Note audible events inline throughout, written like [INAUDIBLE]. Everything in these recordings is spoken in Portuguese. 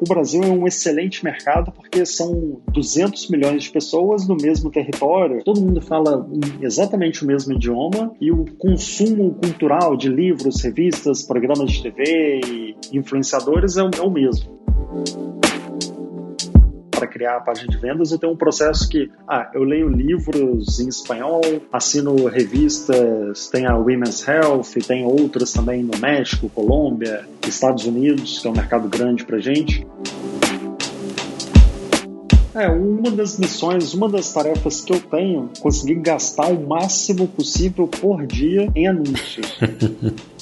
o Brasil é um excelente mercado porque são 200 milhões de pessoas no mesmo território, todo mundo fala exatamente o mesmo idioma e o consumo cultural de livros, revistas, programas de TV e influenciadores é o, é mesmo para criar a página de vendas, eu tenho um processo que, ah, eu leio livros em espanhol, assino revistas, tem a Women's Health, tem outras também no México, Colômbia, Estados Unidos, que é um mercado grande para gente. É, uma das missões, uma das tarefas que eu tenho, conseguir gastar o máximo possível por dia em anúncios. [LAUGHS]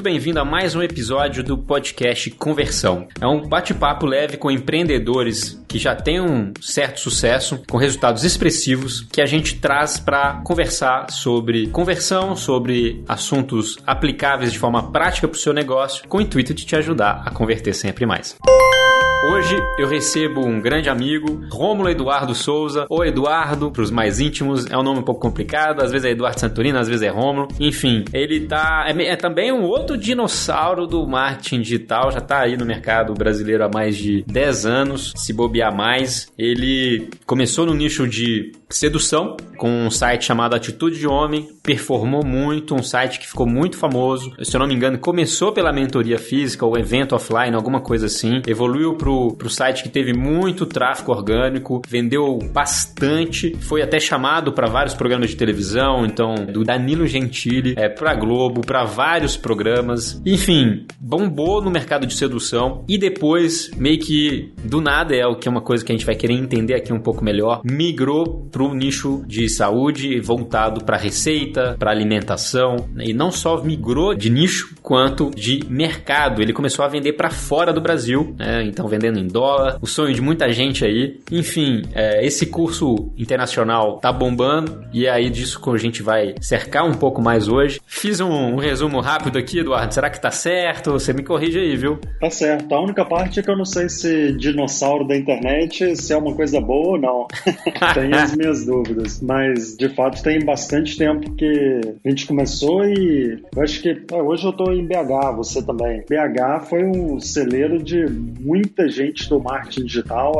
Muito bem-vindo a mais um episódio do podcast Conversão. É um bate-papo leve com empreendedores que já têm um certo sucesso, com resultados expressivos, que a gente traz para conversar sobre conversão, sobre assuntos aplicáveis de forma prática para o seu negócio, com o intuito de te ajudar a converter sempre mais. Hoje eu recebo um grande amigo, Rômulo Eduardo Souza, ou Eduardo, para os mais íntimos, é um nome um pouco complicado, às vezes é Eduardo Santorino, às vezes é Rômulo. Enfim, ele tá é, é, também um outro dinossauro do marketing digital, já tá aí no mercado brasileiro há mais de 10 anos, se bobear mais. Ele começou no nicho de sedução com um site chamado Atitude de Homem, performou muito, um site que ficou muito famoso. Se eu não me engano, começou pela mentoria física ou evento offline, alguma coisa assim, evoluiu pro pro, pro site que teve muito tráfego orgânico, vendeu bastante, foi até chamado para vários programas de televisão, então do Danilo Gentili, é, pra Globo, para vários programas. Enfim, bombou no mercado de sedução e depois, meio que do nada, é o que é uma coisa que a gente vai querer entender aqui um pouco melhor, migrou pro nicho de saúde voltado para receita, para alimentação, e não só migrou de nicho quanto de mercado. Ele começou a vender para fora do Brasil, né? então vendendo em dólar, o sonho de muita gente aí. Enfim, é, esse curso internacional tá bombando e é aí disso que a gente vai cercar um pouco mais hoje. Fiz um, um, resumo rápido aqui, Eduardo. Será que tá certo? Você me corrige aí, viu? Tá certo. A única parte é que eu não sei se dinossauro da internet se é uma coisa boa ou não. [LAUGHS] tem as minhas dúvidas. Mas, de fato, tem bastante tempo que a gente começou e eu acho que é, hoje eu tô em BH, você também. BH foi um celeiro de muita gente do marketing digital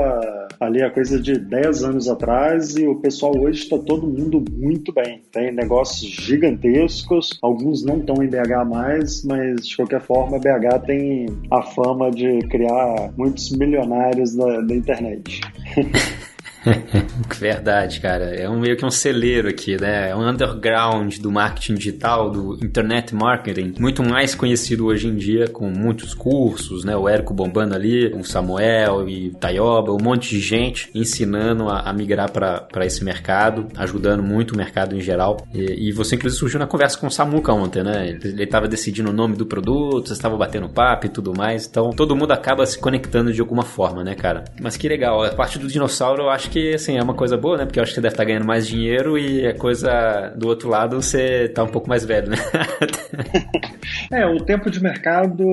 ali a coisa de 10 anos atrás e o pessoal hoje está todo mundo muito bem. Tem negócios gigantescos, alguns não estão em BH mais, mas de qualquer forma BH tem a fama de criar muitos milionários da, da internet. [LAUGHS] [LAUGHS] Verdade, cara. É um, meio que um celeiro aqui, né? É um underground do marketing digital, do internet marketing, muito mais conhecido hoje em dia, com muitos cursos, né? O Érico bombando ali, o Samuel e Tayoba, um monte de gente ensinando a, a migrar para esse mercado, ajudando muito o mercado em geral. E, e, você, inclusive, surgiu na conversa com o Samuca ontem, né? Ele estava decidindo o nome do produto, você estava batendo papo e tudo mais. Então, todo mundo acaba se conectando de alguma forma, né, cara? Mas que legal. A parte do dinossauro, eu acho que, assim, é uma coisa boa, né? Porque eu acho que você deve estar ganhando mais dinheiro e a coisa do outro lado você tá um pouco mais velho, né? [LAUGHS] é, o tempo de mercado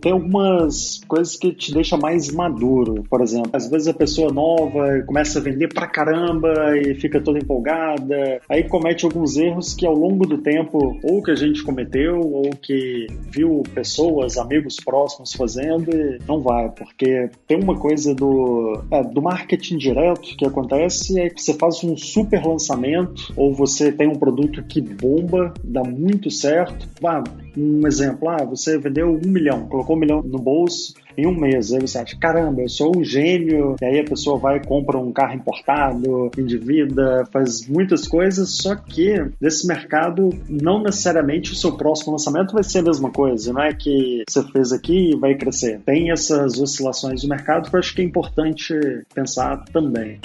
tem algumas coisas que te deixa mais maduro. Por exemplo, às vezes a pessoa nova começa a vender pra caramba e fica toda empolgada, aí comete alguns erros que ao longo do tempo, ou que a gente cometeu, ou que viu pessoas, amigos próximos fazendo e não vai, porque tem uma coisa do, é, do marketing direto que acontece é que você faz um super lançamento ou você tem um produto que bomba, dá muito certo. Ah, um exemplo, ah, você vendeu um milhão, colocou um milhão no bolso em um mês. Aí você acha, caramba, eu sou um gênio. E aí a pessoa vai e compra um carro importado, endivida, faz muitas coisas. Só que nesse mercado, não necessariamente o seu próximo lançamento vai ser a mesma coisa. Não é que você fez aqui e vai crescer. Tem essas oscilações do mercado que eu acho que é importante pensar também.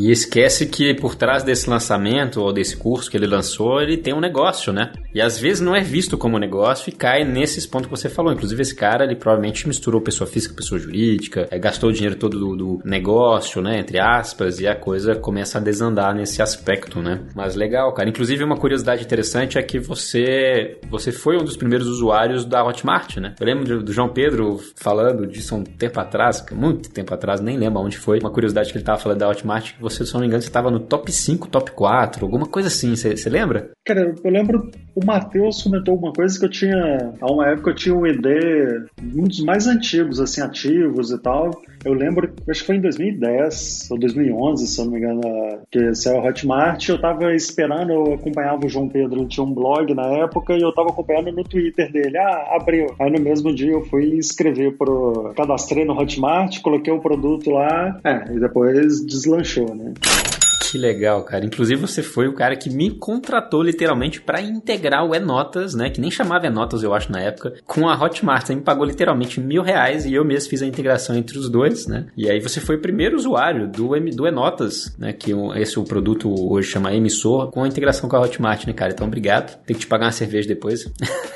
E esquece que por trás desse lançamento ou desse curso que ele lançou, ele tem um negócio, né? E às vezes não é visto como negócio e cai nesses pontos que você falou. Inclusive, esse cara, ele provavelmente misturou pessoa física, pessoa jurídica, é, gastou o dinheiro todo do, do, negócio, né? Entre aspas, e a coisa começa a desandar nesse aspecto, né? Mas legal, cara. Inclusive, uma curiosidade interessante é que você, você foi um dos primeiros usuários da Hotmart, né? Eu lembro do, João Pedro falando disso um tempo atrás, muito tempo atrás, nem lembro onde foi. Uma curiosidade que ele tava falando da Hotmart, que você, se não me engano, você tava no top 5, top 4, alguma coisa assim. Você lembra? Cara, eu lembro o Matheus comentou uma coisa que eu tinha. Há uma época eu tinha um ID, um dos mais antigos, assim, ativos e tal. Eu lembro, acho que foi em 2010 ou 2011, se eu não me engano, que saiu a Hotmart. Eu tava esperando, eu acompanhava o João Pedro, ele tinha um blog na época, e eu tava acompanhando no Twitter dele. Ah, abriu. Aí no mesmo dia eu fui inscrever pro. Cadastrei no Hotmart, coloquei o produto lá, é, e depois deslanchou, né? Que legal, cara. Inclusive você foi o cara que me contratou literalmente para integrar o Enotas, né? Que nem chamava Enotas, eu acho, na época, com a Hotmart. Você me pagou literalmente mil reais e eu mesmo fiz a integração entre os dois, né? E aí você foi o primeiro usuário do, do Enotas, né? Que esse o produto hoje chama Emissor, com a integração com a Hotmart, né, cara? Então obrigado. Tem que te pagar uma cerveja depois.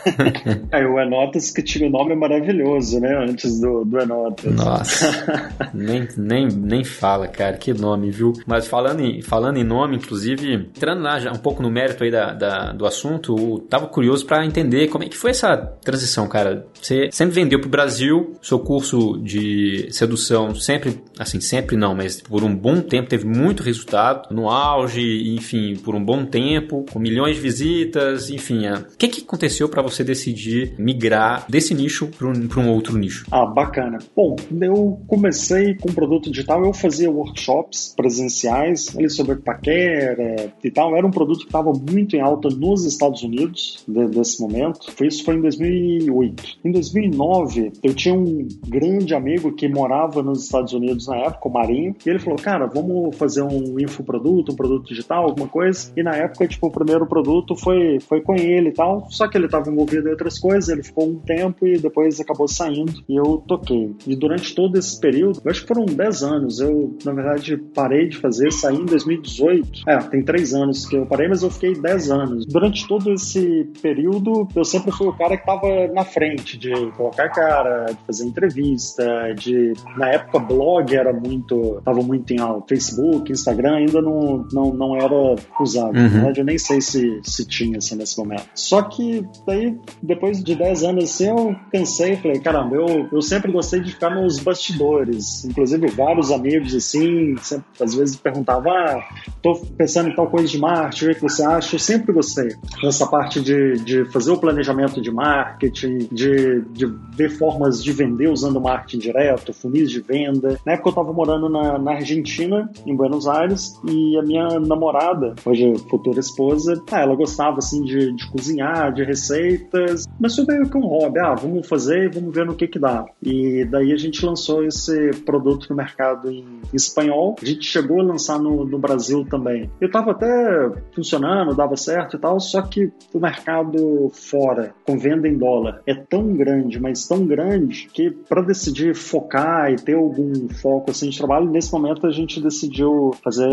[LAUGHS] é, o Enotas que tinha o um nome maravilhoso, né? Antes do, do Enotas. Nossa. [LAUGHS] nem, nem, nem fala, cara. Que nome, viu? Mas falando em, falando em nome, inclusive, entrando lá já um pouco no mérito aí da, da do assunto, tava curioso para entender como é que foi essa transição, cara. Você sempre vendeu pro Brasil, seu curso de sedução sempre, assim, sempre não, mas por um bom tempo teve muito resultado, no auge, enfim, por um bom tempo, com milhões de visitas, enfim. O que que aconteceu para você decidir migrar desse nicho para um, um outro nicho? Ah, bacana. Bom, eu comecei com produto digital, eu fazia workshops presenciais, ali sobre paquera e tal, era um produto que estava muito em alta nos Estados Unidos de, desse momento. Isso foi em 2008. Em 2009, eu tinha um grande amigo que morava nos Estados Unidos na época, o Marinho, e ele falou: Cara, vamos fazer um infoproduto, um produto digital, alguma coisa. E na época, tipo, o primeiro produto foi, foi com ele e tal, só que ele estava envolvido em outras coisas, ele ficou um tempo e depois acabou saindo e eu toquei. E durante todo esse período, eu acho que foram 10 anos, eu, na verdade, parei de fazer, em 2018. É, tem 3 anos que eu parei, mas eu fiquei 10 anos. Durante todo esse período, eu sempre fui o cara que tava na frente de colocar cara, de fazer entrevista, de. Na época, blog era muito. tava muito em alto. Facebook, Instagram ainda não, não, não era usado. Uhum. Na verdade, eu nem sei se, se tinha assim nesse momento. Só que daí, depois de 10 anos assim, eu cansei e falei, caramba, eu, eu sempre gostei de ficar nos bastidores. Inclusive, vários amigos assim, sempre, às vezes perguntavam, ah, tô pensando em tal coisa de marketing, o que você acha? Eu sempre gostei dessa parte de, de fazer o planejamento de marketing, de, de ver formas de vender usando marketing direto, funis de venda. Na época eu estava morando na, na Argentina, em Buenos Aires, e a minha namorada, hoje futura esposa, ah, ela gostava assim de, de cozinhar, de receitas, mas foi meio que um hobby, ah, vamos fazer, vamos ver no que que dá. E daí a gente lançou esse produto no mercado em espanhol. A gente chegou a lançar no, no Brasil também. Eu estava até funcionando, dava certo e tal, só que o mercado fora, com venda em dólar, é tão grande, mas tão grande, que para decidir focar e ter algum foco assim de trabalho, nesse momento a gente decidiu fazer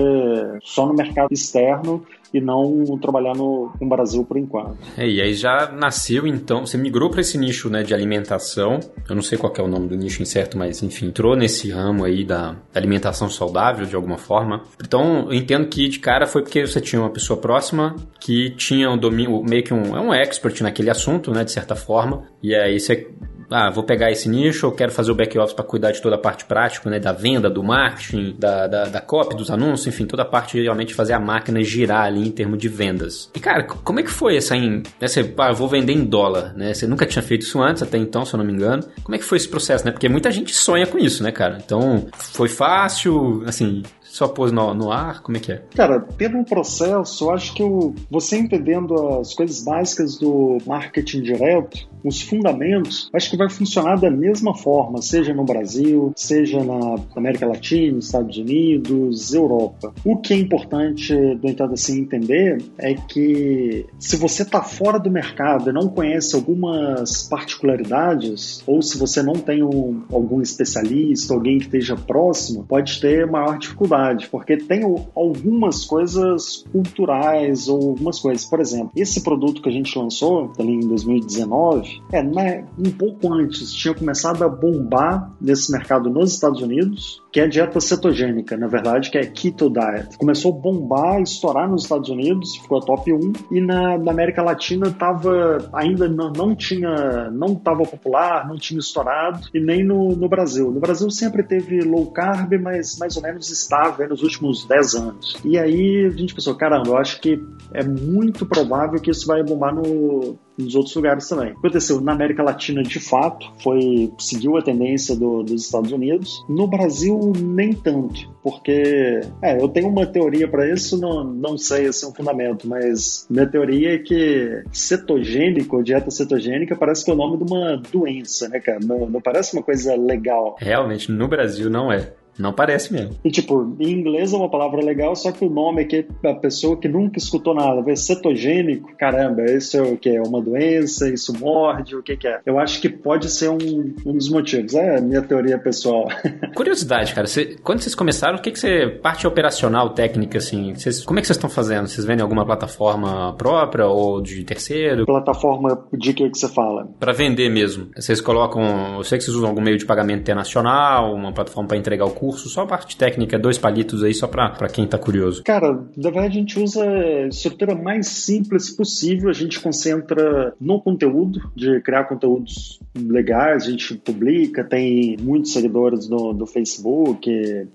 só no mercado externo e não trabalhar no, no Brasil por enquanto. É, e aí já nasceu então, você migrou para esse nicho né, de alimentação, eu não sei qual é o nome do nicho em certo, mas enfim, entrou nesse ramo aí da alimentação saudável de alguma forma. Então eu entendo que de cara foi porque você tinha uma pessoa próxima que tinha um domínio, meio que um, é um expert naquele assunto, né, de certa forma, e aí você ah, vou pegar esse nicho, eu quero fazer o back office para cuidar de toda a parte prática, né, da venda, do marketing, da, da, da copy, dos anúncios, enfim, toda a parte de realmente fazer a máquina girar ali em termos de vendas. E cara, como é que foi essa em, essa, ah, eu vou vender em dólar, né? Você nunca tinha feito isso antes, até então, se eu não me engano. Como é que foi esse processo, né? Porque muita gente sonha com isso, né, cara? Então, foi fácil, assim, só pôs no, no ar? Como é que é? Cara, teve um processo, eu acho que eu, você entendendo as coisas básicas do marketing direto, os fundamentos, acho que vai funcionar da mesma forma, seja no Brasil, seja na América Latina, Estados Unidos, Europa. O que é importante, no entanto, assim, entender é que se você está fora do mercado e não conhece algumas particularidades, ou se você não tem um, algum especialista, alguém que esteja próximo, pode ter maior dificuldade porque tem algumas coisas culturais ou algumas coisas. Por exemplo, esse produto que a gente lançou ali em 2019, é, um pouco antes, tinha começado a bombar nesse mercado nos Estados Unidos, que é a dieta cetogênica, na verdade, que é Keto Diet. Começou a bombar, estourar nos Estados Unidos, ficou a top 1, e na, na América Latina tava, ainda não, não tinha, não estava popular, não tinha estourado, e nem no, no Brasil. No Brasil sempre teve low carb, mas mais ou menos estável nos últimos 10 anos. E aí a gente pensou, caramba, eu acho que é muito provável que isso vai bombar no, nos outros lugares também. Aconteceu na América Latina de fato, foi seguiu a tendência do, dos Estados Unidos. No Brasil nem tanto, porque é, eu tenho uma teoria para isso, não, não sei é um fundamento, mas minha teoria é que cetogênico, dieta cetogênica, parece que é o nome de uma doença, né, cara? Não, não parece uma coisa legal. Realmente, no Brasil não é. Não parece mesmo. E tipo, em inglês é uma palavra legal, só que o nome aqui, a pessoa que nunca escutou nada, vê cetogênico, caramba, isso é o que? É uma doença, isso morde, o que, que é? Eu acho que pode ser um, um dos motivos. É a minha teoria pessoal. [LAUGHS] Curiosidade, cara, você, quando vocês começaram, o que, que você. Parte operacional, técnica, assim, vocês, como é que vocês estão fazendo? Vocês vendem alguma plataforma própria ou de terceiro? Plataforma de que, que você fala? Para vender mesmo. Vocês colocam. Eu sei que vocês usam algum meio de pagamento internacional, uma plataforma para entregar o curso, só a parte técnica, dois palitos aí, só para quem tá curioso. Cara, na verdade a gente usa a estrutura mais simples possível, a gente concentra no conteúdo, de criar conteúdos legais, a gente publica, tem muitos seguidores no, no Facebook,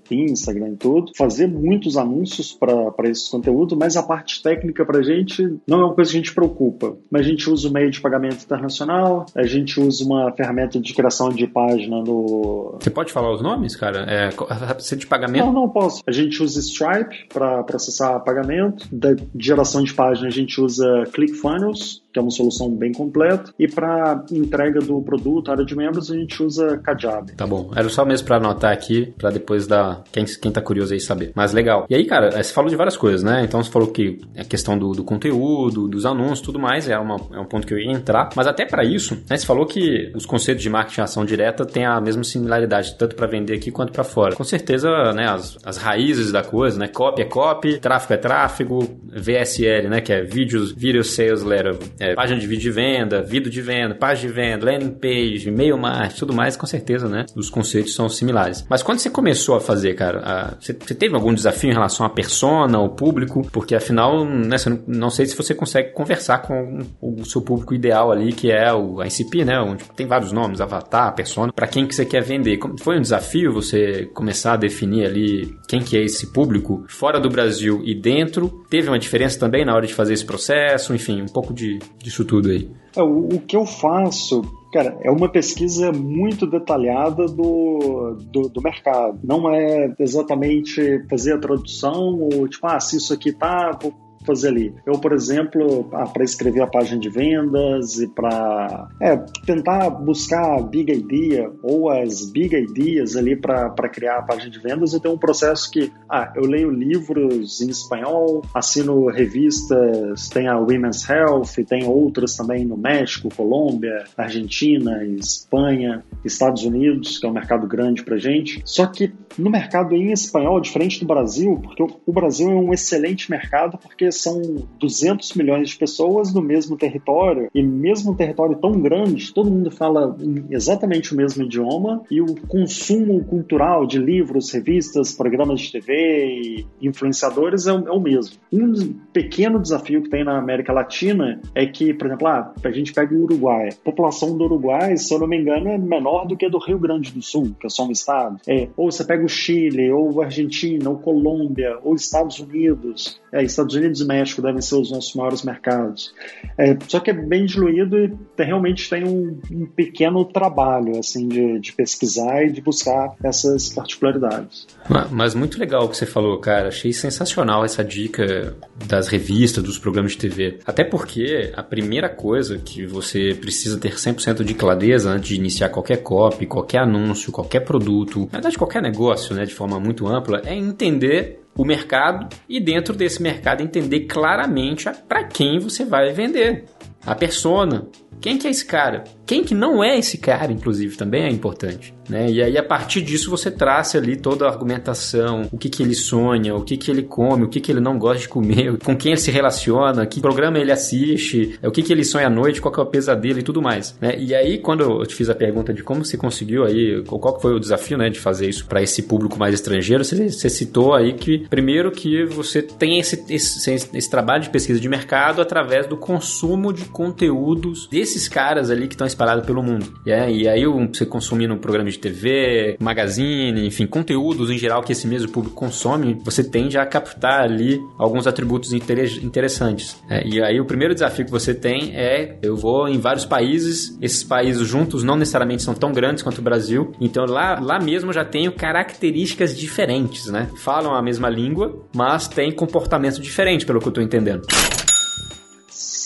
Instagram e tudo, fazer muitos anúncios para esse conteúdo, mas a parte técnica pra gente não é uma coisa que a gente preocupa. Mas a gente usa o meio de pagamento internacional, a gente usa uma ferramenta de criação de página no. Você pode falar os nomes, cara? É, ser de pagamento? Não, não posso. A gente usa Stripe para processar pagamento. Da geração de página a gente usa ClickFunnels, que é uma solução bem completa. E para entrega do produto, área de membros, a gente usa Kajabi. Tá bom. Era só mesmo para anotar aqui, para depois dar quem, quem tá curioso aí saber. Mas legal. E aí, cara, você falou de várias coisas, né? Então você falou que a questão do, do conteúdo, dos anúncios, tudo mais, é, uma, é um ponto que eu ia entrar. Mas até para isso, né, você falou que os conceitos de marketing ação direta têm a mesma similaridade, tanto para vender aqui quanto para fora. Com certeza, né, as, as raízes da coisa, né? Copy é copy, tráfego é tráfego, VSL, né, que é vídeos, video sales letter, é, página de vídeo de venda, vídeo de venda, página de venda, landing page, e-mail marketing, tudo mais, com certeza, né? Os conceitos são similares. Mas quando você começou a fazer, cara, a, você, você, teve algum desafio em relação à persona, ao público? Porque afinal, né, não, não, sei se você consegue conversar com o, seu público ideal ali, que é o ICP, né? Onde tem vários nomes, avatar, persona, para quem que você quer vender. Foi um desafio você começar a definir ali quem que é esse público fora do Brasil e dentro? Teve uma diferença também na hora de fazer esse processo? Enfim, um pouco de, disso tudo aí? É, o, o que eu faço Cara, é uma pesquisa muito detalhada do, do, do, mercado. Não é exatamente fazer a tradução ou tipo, ah, se isso aqui tá, vou fazer ali. Eu, por exemplo, para escrever a página de vendas e para é, tentar buscar a big idea ou as big ideas ali para criar a página de vendas, eu tenho um processo que ah, eu leio livros em espanhol, assino revistas, tem a Women's Health, tem outras também no México, Colômbia, Argentina, Espanha, Estados Unidos, que é um mercado grande para gente. Só que no mercado em espanhol, diferente do Brasil, porque o Brasil é um excelente mercado porque são 200 milhões de pessoas no mesmo território, e mesmo um território tão grande, todo mundo fala exatamente o mesmo idioma, e o consumo cultural de livros, revistas, programas de TV e influenciadores é, é o mesmo. Um pequeno desafio que tem na América Latina é que, por exemplo, ah, a gente pega o Uruguai. A população do Uruguai, se eu não me engano, é menor do que a do Rio Grande do Sul, que é só um estado. É, ou você pega o Chile, ou a Argentina, ou Colômbia, ou Estados Unidos. É, Estados Unidos e México devem ser os nossos maiores mercados. É, só que é bem diluído e realmente tem um, um pequeno trabalho assim de, de, pesquisar e de buscar essas particularidades. Mas muito legal o que você falou, cara. Achei sensacional essa dica das revistas, dos programas de TV. Até porque a primeira coisa que você precisa ter 100% de clareza antes de iniciar qualquer copy, qualquer anúncio, qualquer produto, na verdade qualquer negócio, né, de forma muito ampla, é entender o mercado e dentro desse mercado entender claramente para quem você vai vender. a persona. Quem que é esse cara? Quem que não é esse cara, inclusive, também é importante. Né? E aí, a partir disso, você traça ali toda a argumentação, o que, que ele sonha, o que, que ele come, o que, que ele não gosta de comer, [LAUGHS] com quem ele se relaciona, que programa ele assiste, o que, que ele sonha à noite, qual que é o pesadelo e tudo mais. Né? E aí, quando eu te fiz a pergunta de como você conseguiu aí, qual foi o desafio né, de fazer isso para esse público mais estrangeiro, você, você, citou aí que, primeiro, que você tem esse, esse, esse trabalho de pesquisa de mercado através do consumo de conteúdos desses caras ali que estão espalhados pelo mundo. E aí, você consumindo um programa de TV, magazine, enfim, conteúdos em geral que esse mesmo público consome, você tende a captar ali alguns atributos interessantes. É, e aí o primeiro desafio que você tem é, eu vou em vários países, esses países juntos não necessariamente são tão grandes quanto o Brasil, então lá, lá mesmo já tenho características diferentes, né? Falam a mesma língua, mas tem comportamento diferente, pelo que eu estou entendendo.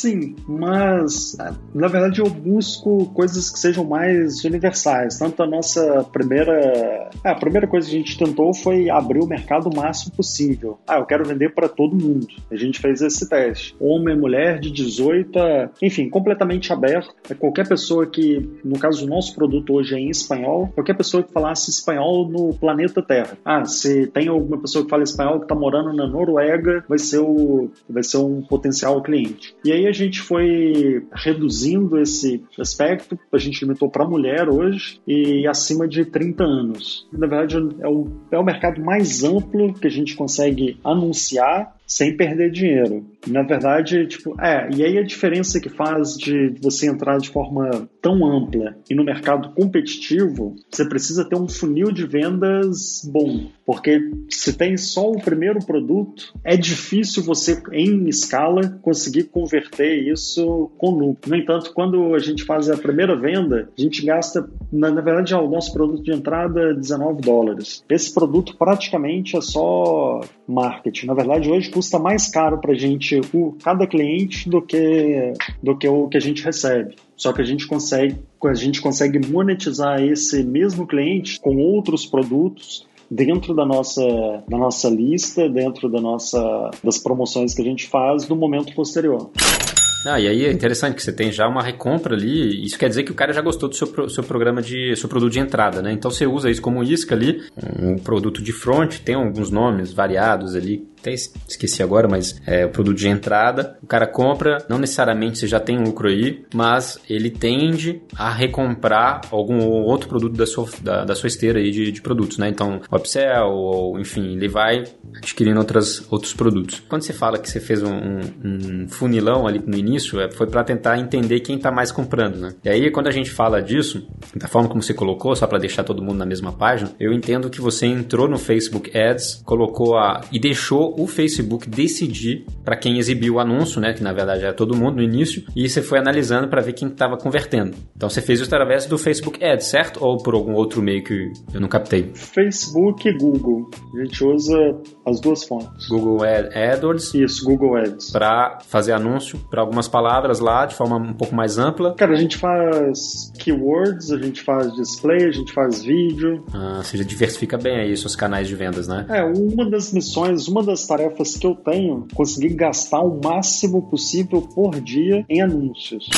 Sim, mas na verdade eu busco coisas que sejam mais universais. Tanto a nossa primeira. a primeira coisa que a gente tentou foi abrir o mercado o máximo possível. Ah, eu quero vender para todo mundo. A gente fez esse teste. Homem, mulher, de 18 a. Enfim, completamente aberto. É qualquer pessoa que, no caso, o nosso produto hoje é em espanhol, qualquer pessoa que falasse espanhol no planeta Terra. Ah, se tem alguma pessoa que fala espanhol que está morando na Noruega, vai ser, o, vai ser um potencial cliente. E aí a gente foi reduzindo esse aspecto, a gente limitou para mulher hoje e acima de 30 anos. Na verdade, é o, é o mercado mais amplo que a gente consegue anunciar sem perder dinheiro. Na verdade, tipo, é, e aí a diferença que faz de você entrar de forma tão ampla e no mercado competitivo, você precisa ter um funil de vendas bom, porque se tem só o primeiro produto, é difícil você em escala conseguir converter isso com lucro. No entanto, quando a gente faz a primeira venda, a gente gasta, na, na verdade, o nosso produto de entrada 19 dólares. Esse produto praticamente é só marketing. Na verdade, hoje custa mais caro para a gente o, cada cliente do que, do que o que a gente recebe. Só que a gente consegue, a gente consegue monetizar esse mesmo cliente com outros produtos dentro da nossa, da nossa lista, dentro da nossa, das promoções que a gente faz no momento posterior. Ah, e aí é interessante que você tem já uma recompra ali. Isso quer dizer que o cara já gostou do seu, seu programa de seu produto de entrada, né? Então você usa isso como isca ali, um produto de front, tem alguns nomes variados ali até esqueci agora, mas é o produto de entrada. O cara compra, não necessariamente você já tem um lucro aí, mas ele tende a recomprar algum outro produto da sua, da, da sua esteira aí de, de produtos, né? Então, upsell, ou enfim, ele vai adquirindo outras, outros produtos. Quando você fala que você fez um, um funilão ali no início, é, foi para tentar entender quem está mais comprando, né? E aí, quando a gente fala disso, da forma como você colocou, só para deixar todo mundo na mesma página, eu entendo que você entrou no Facebook Ads, colocou a e deixou o Facebook decidir para quem exibiu o anúncio, né, que na verdade era todo mundo no início, e você foi analisando para ver quem estava convertendo. Então você fez isso através do Facebook Ads, certo? Ou por algum outro meio que eu não captei? Facebook e Google. A gente usa as duas fontes. Google Ad AdWords. Isso, Google Ads. Para fazer anúncio para algumas palavras lá de forma um pouco mais ampla. Cara, a gente faz keywords, a gente faz display, a gente faz vídeo. Ah, você já diversifica bem aí seus canais de vendas, né? É, uma das missões, uma das das tarefas que eu tenho, conseguir gastar o máximo possível por dia em anúncios.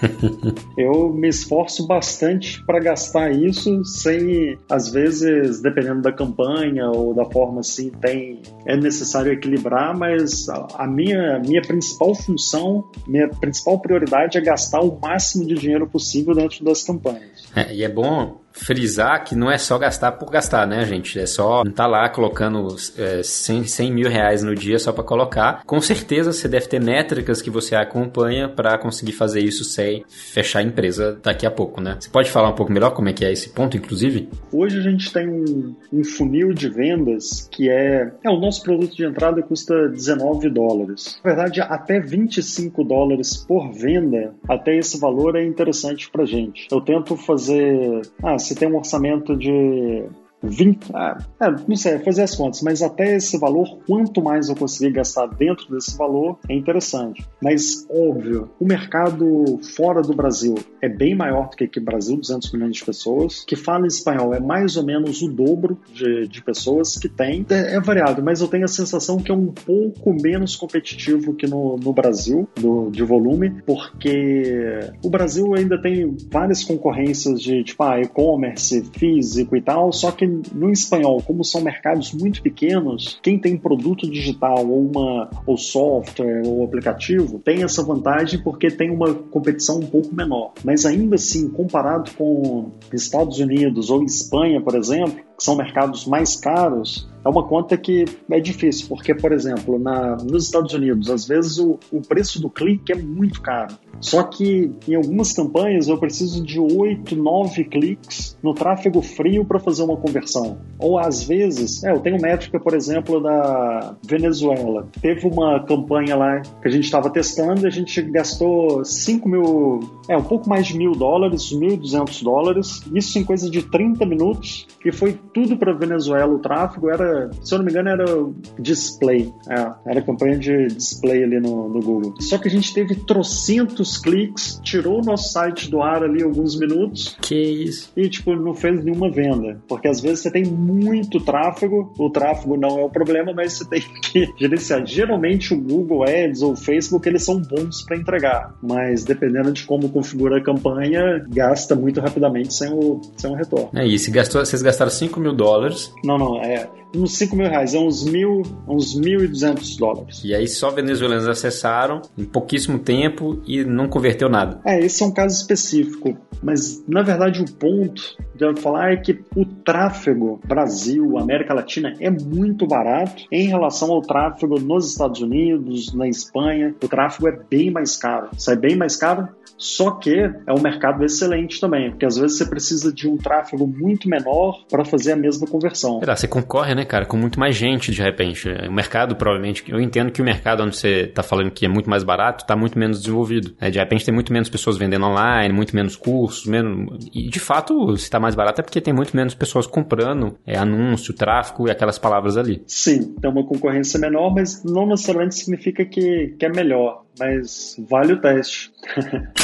[LAUGHS] eu me esforço bastante para gastar isso sem, às vezes, dependendo da campanha ou da forma assim, tem é necessário equilibrar, mas a minha, minha principal função, minha principal prioridade é gastar o máximo de dinheiro possível dentro das campanhas. É, e é bom frisar que não é só gastar por gastar, né, gente? É só não tá lá colocando é, 100, 100 mil reais no dia só para colocar. Com certeza você deve ter métricas que você acompanha para conseguir fazer isso sem fechar a empresa daqui a pouco, né? Você pode falar um pouco melhor como é que é esse ponto, inclusive? Hoje a gente tem um, um funil de vendas que é, é o nosso produto de entrada custa 19 dólares. Na verdade, até 25 dólares por venda, até esse valor é interessante para gente. Eu tento fazer ah, você tem um orçamento de 20, ah, é, não sei, fazer as contas, mas até esse valor, quanto mais eu conseguir gastar dentro desse valor, é interessante. Mas, óbvio, o mercado fora do Brasil é bem maior do que aqui no Brasil, 200 milhões de pessoas, que fala espanhol é mais ou menos o dobro de, de pessoas que tem. É, é, variado, mas eu tenho a sensação que é um pouco menos competitivo que no, no Brasil, do, de volume, porque o Brasil ainda tem várias concorrências de, tipo, ah, e-commerce, físico e tal, só que no espanhol, como são mercados muito pequenos, quem tem produto digital ou uma ou software ou aplicativo tem essa vantagem porque tem uma competição um pouco menor. Mas ainda assim, comparado com Estados Unidos ou Espanha, por exemplo, são mercados mais caros, é uma conta que é difícil, porque, por exemplo, na, nos Estados Unidos, às vezes o, o preço do clique é muito caro. Só que em algumas campanhas eu preciso de 8, 9 cliques no tráfego frio para fazer uma conversão. Ou às vezes, é, eu tenho métrica, por exemplo, da Venezuela. Teve uma campanha lá que a gente estava testando e a gente gastou 5 mil, é, um pouco mais de mil dólares, 1.200 dólares, isso em coisa de 30 minutos, e foi tudo para Venezuela. O tráfego era, se eu não me engano, era display. É, era campanha de display ali no, no Google. Só que a gente teve trocentos cliques, tirou o nosso site do ar ali alguns minutos. Que isso. E, tipo, não fez nenhuma venda. Porque às vezes você tem muito tráfego, o tráfego não é o problema, mas você tem [LAUGHS] que gerenciar. Geralmente o Google Ads ou o Facebook, eles são bons para entregar. Mas dependendo de como configura a campanha, gasta muito rapidamente sem o, sem o retorno. É isso. Gastou, vocês gastaram 5 mil dólares. Não, não. É, uns 5 mil reais, é uns mil, uns 1.200 dólares. E aí só venezuelanos acessaram em pouquíssimo tempo e não converteu nada. É, esse é um caso específico, mas na verdade o ponto de eu falar é que o tráfego Brasil, América Latina é muito barato em relação ao tráfego nos Estados Unidos, na Espanha. O tráfego é bem mais caro. Sai bem mais caro, só que é um mercado excelente também, porque às vezes você precisa de um tráfego muito menor para fazer a mesma conversão. Será, você concorre, né, cara, com muito mais gente de repente. O mercado, provavelmente, eu entendo que o mercado onde você está falando que é muito mais barato, está muito menos desenvolvido. Né? De repente tem muito menos pessoas vendendo online, muito menos cursos, menos. E de fato, se está mais barato é porque tem muito menos pessoas comprando é, anúncio, tráfego e aquelas palavras ali. Sim, tem uma concorrência menor, mas não necessariamente significa que, que é melhor. Mas vale o teste. [LAUGHS]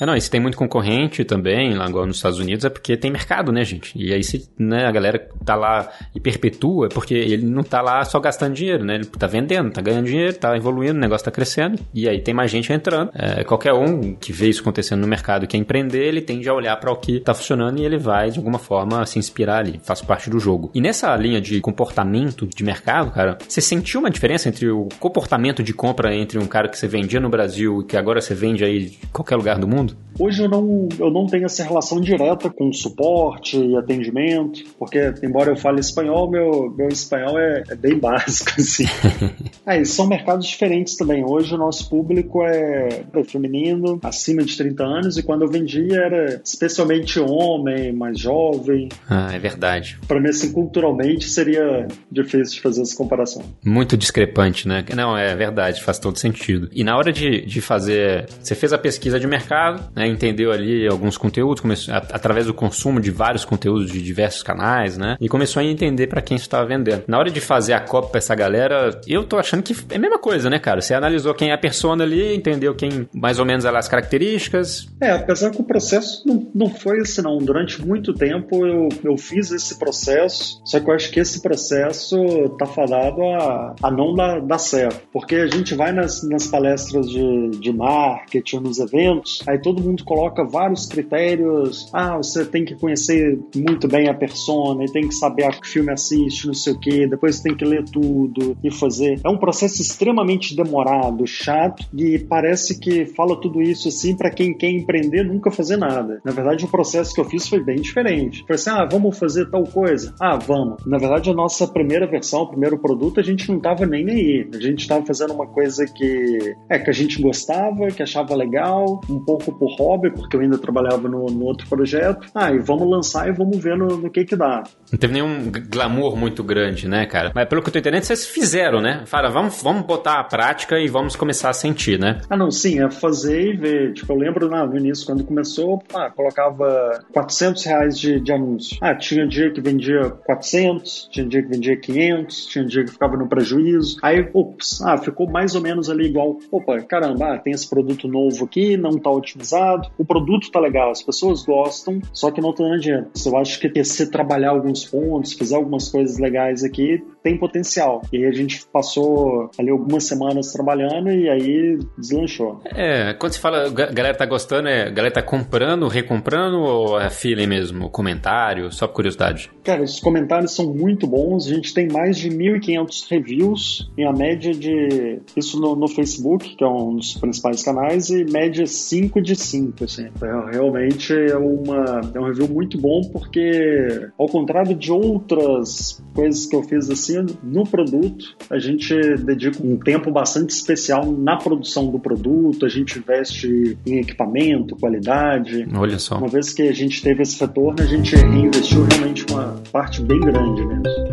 É, não, e se tem muito concorrente também, lá igual nos Estados Unidos, é porque tem mercado, né, gente? E aí se né, a galera tá lá e perpetua, é porque ele não tá lá só gastando dinheiro, né? Ele tá vendendo, tá ganhando dinheiro, tá evoluindo, o negócio tá crescendo, e aí tem mais gente entrando. É, qualquer um que vê isso acontecendo no mercado e quer empreender, ele tende a olhar para o que tá funcionando e ele vai, de alguma forma, se inspirar ali. Faz parte do jogo. E nessa linha de comportamento de mercado, cara, você sentiu uma diferença entre o comportamento de compra entre um cara que você vendia no Brasil e que agora você vende aí em qualquer lugar do mundo? Hoje eu não, eu não tenho essa relação direta com suporte e atendimento, porque, embora eu fale espanhol, meu, meu espanhol é, é bem [LAUGHS] básico, assim. [LAUGHS] é, são mercados diferentes também. Hoje o nosso público é, é feminino, acima de 30 anos, e quando eu vendia era especialmente homem, mais jovem. Ah, é verdade. Para mim, assim, culturalmente seria difícil de fazer essa comparação. Muito discrepante, né? Não, é verdade, faz todo sentido. E na hora de, de fazer. Você fez a pesquisa de mercado, né, entendeu ali alguns conteúdos, começou, através do consumo de vários conteúdos de diversos canais, né? E começou a entender para quem estava vendendo. Na hora de fazer a cópia para essa galera, eu tô achando que é a mesma coisa, né, cara? Você analisou quem é a persona ali, entendeu quem mais ou menos as características. É, apesar que o processo não, não foi assim, não. Durante muito tempo eu, eu fiz esse processo, só que eu acho que esse processo tá fadado a, a não dar, dar certo. Porque a gente vai nas, nas palestras de, de marketing, nos eventos, aí todo mundo coloca vários critérios. Ah, você tem que conhecer muito bem a persona, e tem que saber a que filme assiste, não sei o que, depois tem que ler tudo e fazer. É um processo extremamente demorado, chato, e parece que fala tudo isso assim para quem quer empreender nunca fazer nada. Na verdade, o processo que eu fiz foi bem diferente. Foi assim, ah, vamos fazer tal coisa? Ah, vamos. Na verdade, a nossa primeira versão, o primeiro produto, a gente não tava nem aí. A gente tava fazendo uma coisa que é que a gente gostava, que achava legal, um pouco por hobby, porque eu ainda trabalhava no, no outro projeto. Ah, e vamos lançar e vamos ver no, no, que que dá. Não teve nenhum glamour muito grande, né, cara? Mas pelo que eu tô entendendo, vocês fizeram, né? Fala, vamos, vamos botar a prática e vamos começar a sentir, né? Ah, não, sim, é fazer e ver. Tipo, eu lembro no início, quando começou, ah, colocava 400 reais de, de anúncio. Ah, tinha dia que vendia 400, tinha dia que vendia 500, tinha dia que ficava no prejuízo. Aí, ups, ah, ficou mais ou menos ali igual. Opa, caramba, ah, tem esse produto novo aqui, não tá otimizado. O produto tá legal, as pessoas gostam, só que não tá dando dinheiro. Eu acho que se trabalhar alguns pontos, fizer algumas coisas legais aqui, tem potencial. E a gente passou ali algumas semanas trabalhando e aí deslanchou. É, quando se fala, a galera tá gostando, é, a galera tá comprando, recomprando ou é feeling mesmo? Comentário, só por curiosidade? Cara, os comentários são muito bons. A gente tem mais de 1.500 reviews em a média de. Isso no, no, Facebook, que é um dos principais canais, e média 5 de 5. Assim. É, realmente é, uma, é um review muito bom porque, ao contrário de outras coisas que eu fiz assim, no produto, a gente dedica um tempo bastante especial na produção do produto, a gente investe em equipamento, qualidade. Olha só. Uma vez que a gente teve esse retorno, a gente reinvestiu realmente uma parte bem grande mesmo.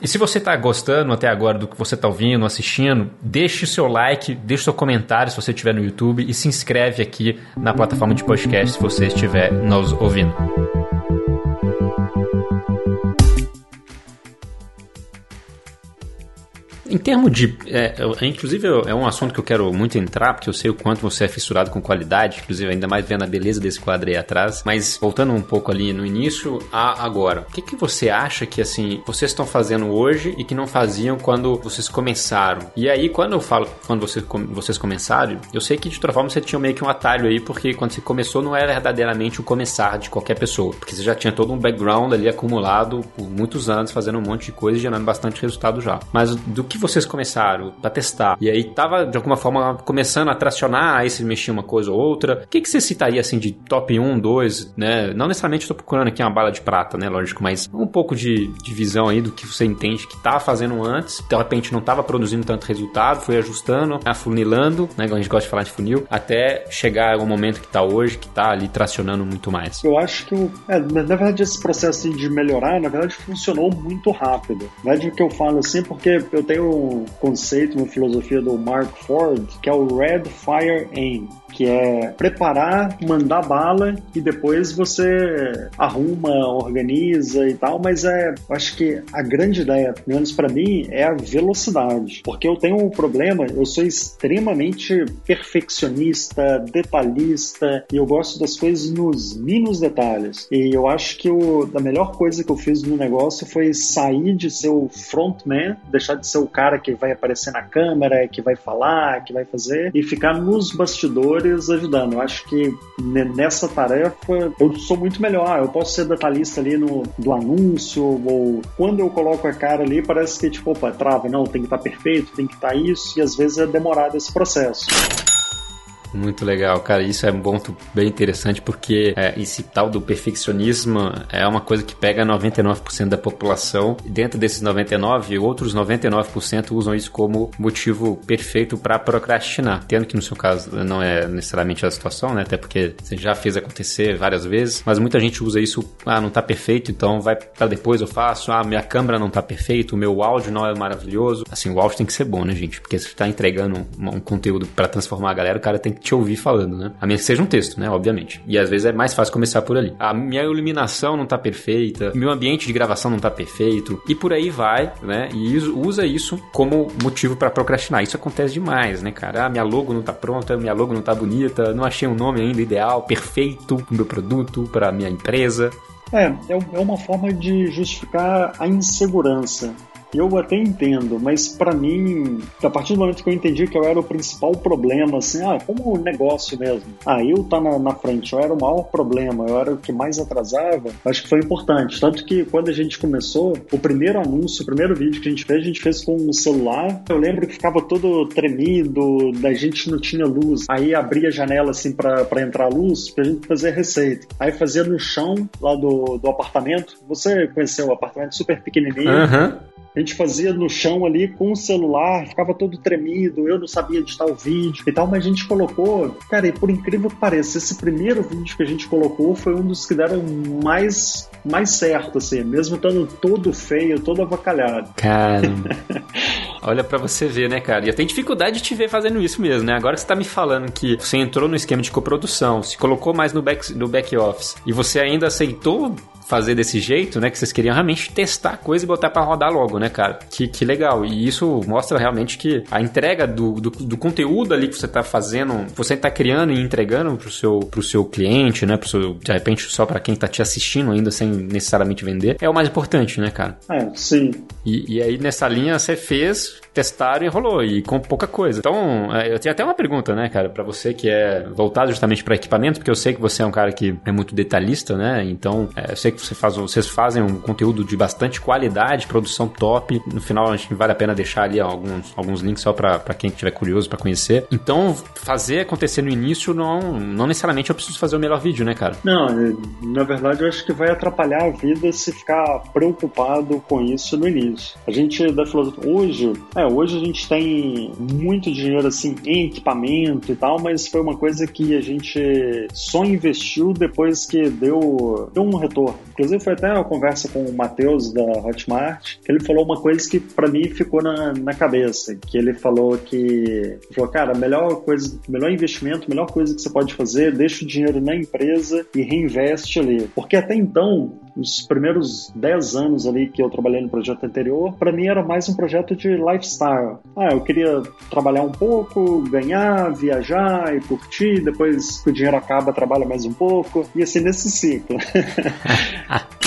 E se você está gostando até agora do que você está ouvindo, assistindo, deixe o seu like, deixe o seu comentário se você estiver no YouTube e se inscreve aqui na plataforma de podcast se você estiver nos ouvindo. Em termos de. É, inclusive, é um assunto que eu quero muito entrar, porque eu sei o quanto você é fissurado com qualidade, inclusive, ainda mais vendo a beleza desse quadro aí atrás. Mas voltando um pouco ali no início a agora, o que, que você acha que assim vocês estão fazendo hoje e que não faziam quando vocês começaram? E aí, quando eu falo quando vocês, vocês começaram, eu sei que de outra forma você tinha meio que um atalho aí, porque quando você começou não era verdadeiramente o começar de qualquer pessoa, porque você já tinha todo um background ali acumulado por muitos anos, fazendo um monte de coisa e gerando bastante resultado já. Mas do que vocês começaram para testar e aí tava de alguma forma começando a tracionar, aí se mexia uma coisa ou outra, o que, que você citaria assim de top 1, 2, né? Não necessariamente estou procurando aqui uma bala de prata, né? Lógico, mas um pouco de, de visão aí do que você entende que tava fazendo antes, de repente não tava produzindo tanto resultado, foi ajustando, afunilando, né? A gente gosta de falar de funil, até chegar ao momento que tá hoje, que tá ali tracionando muito mais. Eu acho que, é, na verdade, esse processo de melhorar, na verdade, funcionou muito rápido. Na verdade, o que eu falo assim, porque eu tenho um conceito, uma filosofia do Mark Ford, que é o Red Fire Aim que é preparar, mandar bala e depois você arruma, organiza e tal, mas é, acho que a grande ideia, pelo menos para mim, é a velocidade, porque eu tenho um problema, eu sou extremamente perfeccionista, detalhista e eu gosto das coisas nos mínimos detalhes. E eu acho que o, a melhor coisa que eu fiz no negócio foi sair de ser o frontman, deixar de ser o cara que vai aparecer na câmera, que vai falar, que vai fazer e ficar nos bastidores ajudando. Eu acho que nessa tarefa eu sou muito melhor. Eu posso ser detalhista ali no do anúncio, ou quando eu coloco a cara ali, parece que tipo, opa, trava, não, tem que estar tá perfeito, tem que estar tá isso, e às vezes é demorado esse processo. Muito legal, cara. Isso é um ponto bem interessante porque é, esse tal do perfeccionismo é uma coisa que pega 99% da população. Dentro desses 99, outros 99% usam isso como motivo perfeito para procrastinar. Tendo que no seu caso não é necessariamente a situação, né? Até porque você já fez acontecer várias vezes, mas muita gente usa isso, ah, não tá perfeito, então vai para depois eu faço. Ah, minha câmera não tá perfeita, o meu áudio não é maravilhoso. Assim, o áudio tem que ser bom, né, gente? Porque se você tá entregando um, um conteúdo para transformar a galera, o cara tem que te ouvir falando, né? A menos que seja um texto, né? Obviamente. E às vezes é mais fácil começar por ali. A minha iluminação não tá perfeita, meu ambiente de gravação não tá perfeito, e por aí vai, né? E usa isso como motivo para procrastinar. Isso acontece demais, né, cara? Ah, minha logo não tá pronta, minha logo não tá bonita, não achei um nome ainda ideal, perfeito pro meu produto, para minha empresa. É, é, é uma forma de justificar a insegurança eu até entendo, mas para mim, a partir do momento que eu entendi que eu era o principal problema, assim, ah, como negócio mesmo, ah, eu tá na, na frente, eu era o maior problema, eu era o que mais atrasava, acho que foi importante. Tanto que quando a gente começou, o primeiro anúncio, o primeiro vídeo que a gente fez, a gente fez com um celular. Eu lembro que ficava todo tremido, da gente não tinha luz. Aí abria a janela assim para entrar luz, pra gente fazer receita. Aí fazia no chão lá do, do apartamento. Você conheceu o apartamento super pequenininho. Uhum. A gente fazia no chão ali com o celular, ficava todo tremido, eu não sabia editar o vídeo e tal, mas a gente colocou, cara, e por incrível que pareça, esse primeiro vídeo que a gente colocou foi um dos que deram mais mais certo, assim, mesmo estando todo feio, todo avacalhado. Caramba. [LAUGHS] Olha para você ver, né, cara? E eu tenho dificuldade de te ver fazendo isso mesmo, né? Agora que você tá me falando que você entrou no esquema de coprodução, se colocou mais no back, no back office e você ainda aceitou fazer desse jeito, né? Que vocês queriam realmente testar a coisa e botar para rodar logo, né, cara? Que, que legal. E isso mostra realmente que a entrega do, do, do, conteúdo ali que você tá fazendo, você tá criando e entregando pro seu, pro seu cliente, né? Pro seu, de repente, só para quem tá te assistindo ainda, sem necessariamente vender, é o mais importante, né, cara? É, sim. E, e aí nessa linha você fez, testaram e rolou, e com pouca coisa. Então, é, eu tenho até uma pergunta, né, cara, para você que é voltado justamente para equipamento, porque eu sei que você é um cara que é muito detalhista, né? Então, é, eu sei que você faz, vocês fazem um conteúdo de bastante qualidade, produção top. No final, acho que vale a pena deixar ali alguns, alguns links só para quem estiver curioso para conhecer. Então, fazer acontecer no início não, não necessariamente eu preciso fazer o melhor vídeo, né, cara? Não, é, na verdade, eu acho que vai atrapalhar a vida se ficar preocupado com isso no início. A gente da filosofia, hoje, é, hoje a gente tem muito dinheiro assim em equipamento e tal, mas foi uma coisa que a gente só investiu depois que deu, deu um retorno. Inclusive foi até uma conversa com o Matheus da Hotmart, que ele falou uma coisa que para mim ficou na, na cabeça, que ele falou que falou, cara, melhor coisa, melhor investimento, melhor coisa que você pode fazer, deixa o dinheiro na empresa e reinveste ali. Porque até então, os primeiros 10 anos ali que eu trabalhei no projeto anterior, para mim era mais um projeto de lifestyle. Ah, eu queria trabalhar um pouco, ganhar, viajar e curtir, depois que o dinheiro acaba, trabalha mais um pouco, e assim nesse ciclo. [LAUGHS]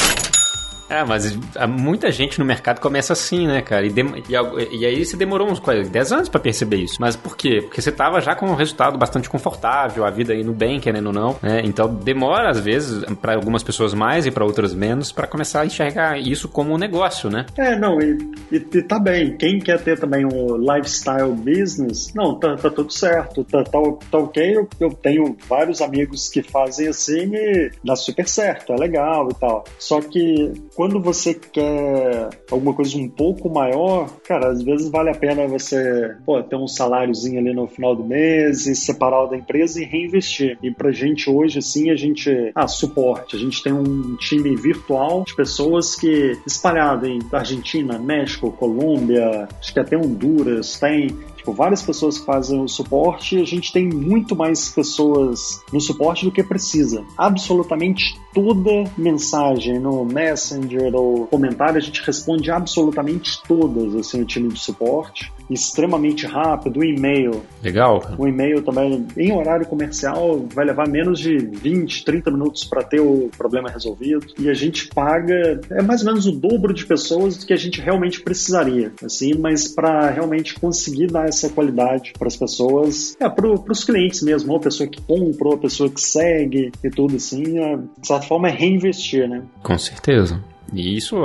É, mas muita gente no mercado começa assim, né, cara? E, e, e aí você demorou uns 10 anos para perceber isso. Mas por quê? Porque você tava já com um resultado bastante confortável, a vida indo bem, querendo ou não, né? Então demora, às vezes, para algumas pessoas mais e para outras menos, para começar a enxergar isso como um negócio, né? É, não, e, e, e, tá bem. Quem quer ter também um lifestyle business, não, tá, tá tudo certo, tá, tá, tá ok. Eu, eu tenho vários amigos que fazem assim e dá super certo, é legal e tal. Só que quando você quer alguma coisa um pouco maior, cara, às vezes vale a pena você pô, ter um saláriozinho ali no final do mês e separar da empresa e reinvestir. E pra gente hoje, assim, a gente. Ah, suporte. A gente tem um time virtual de pessoas que espalhado em Argentina, México, Colômbia, acho que até Honduras, tem Tipo, várias pessoas que fazem o suporte e a gente tem muito mais pessoas no suporte do que precisa. Absolutamente toda mensagem no Messenger ou comentário a gente responde absolutamente todas assim, o time de suporte extremamente rápido, o e-mail. Legal. O e-mail também, em horário comercial, vai levar menos de 20, 30 minutos para ter o problema resolvido. E a gente paga, é mais ou menos o dobro de pessoas do que a gente realmente precisaria, assim, mas para realmente conseguir dar essa qualidade para as pessoas, é, para os clientes mesmo, ou a pessoa que compra, a pessoa que segue e tudo assim, é, de certa forma é reinvestir, né? Com certeza. E isso,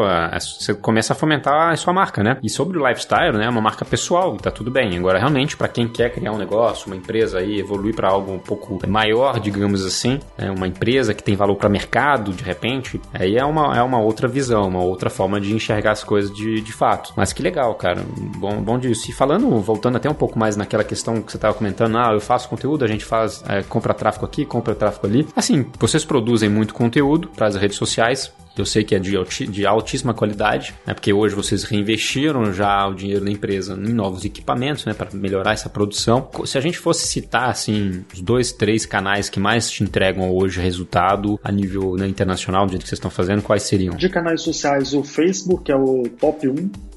você começa a fomentar a sua marca, né? E sobre o lifestyle, né? É uma marca pessoal, tá tudo bem. Agora, realmente, para quem quer criar um negócio, uma empresa aí, evoluir para algo um pouco maior, digamos assim, né? uma empresa que tem valor para mercado, de repente, aí é uma, é uma outra visão, uma outra forma de enxergar as coisas de, de fato. Mas que legal, cara. Bom, bom disso. E falando, voltando até um pouco mais naquela questão que você estava comentando, ah, eu faço conteúdo, a gente faz, é, compra tráfego aqui, compra tráfego ali. Assim, vocês produzem muito conteúdo para as redes sociais, eu sei que é de, de altíssima qualidade, né? Porque hoje vocês reinvestiram já o dinheiro da empresa em novos equipamentos, né? Para melhorar essa produção. Se a gente fosse citar, assim, os dois, três canais que mais te entregam hoje resultado a nível né, internacional, do jeito que vocês estão fazendo, quais seriam? De canais sociais, o Facebook é o top 1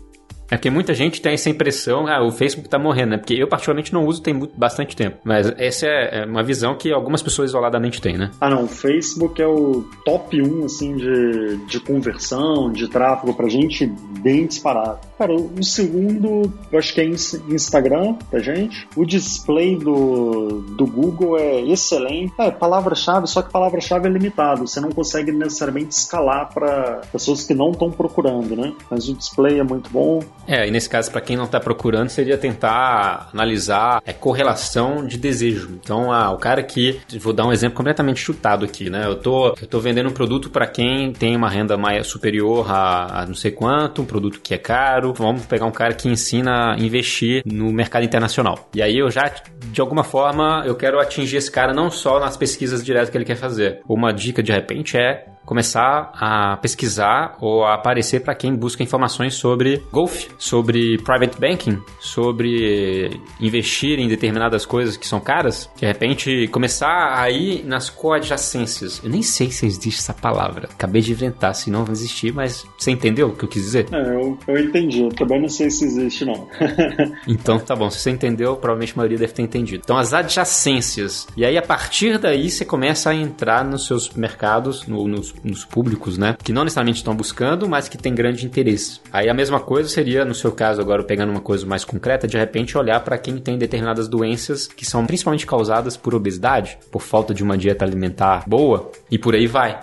é porque muita gente tem essa impressão, ah, o Facebook tá morrendo, né? Porque eu particularmente não uso tem bastante tempo. Mas essa é, é uma visão que algumas pessoas isoladamente têm, né? Ah, não. O Facebook é o top 1, assim, de, de conversão, de tráfego pra gente, bem disparado. Cara, o segundo, eu acho que é Instagram pra gente. O display do, do Google é excelente. É, palavra-chave, só que palavra-chave é limitado. Você não consegue necessariamente escalar para pessoas que não estão procurando, né? Mas o display é muito bom. É, e nesse caso, para quem não está procurando, seria tentar analisar a é, correlação de desejo. Então, ah, o cara que. Vou dar um exemplo completamente chutado aqui, né? Eu tô, eu tô vendendo um produto para quem tem uma renda mais superior a, a, não sei quanto, um produto que é caro. Vamos pegar um cara que ensina a investir no mercado internacional. E aí eu já, de alguma forma, eu quero atingir esse cara não só nas pesquisas diretas que ele quer fazer. Uma dica de repente é começar a pesquisar ou a aparecer para quem busca informações sobre golfe, sobre private banking, sobre investir em determinadas coisas que são caras. De repente, começar a ir nas coadjacências. Eu nem sei se existe essa palavra. Acabei de inventar, se não existir, mas você entendeu o que eu quis dizer? É, eu, eu entendi. Eu também não sei se existe, não. [LAUGHS] então, tá bom. Se você entendeu, provavelmente a maioria deve ter entendido. Então, as adjacências. E aí, a partir daí, você começa a entrar nos seus mercados, no, nos nos públicos, né? Que não necessariamente estão buscando, mas que tem grande interesse. Aí a mesma coisa seria, no seu caso, agora pegando uma coisa mais concreta, de repente olhar para quem tem determinadas doenças que são principalmente causadas por obesidade, por falta de uma dieta alimentar boa, e por aí vai.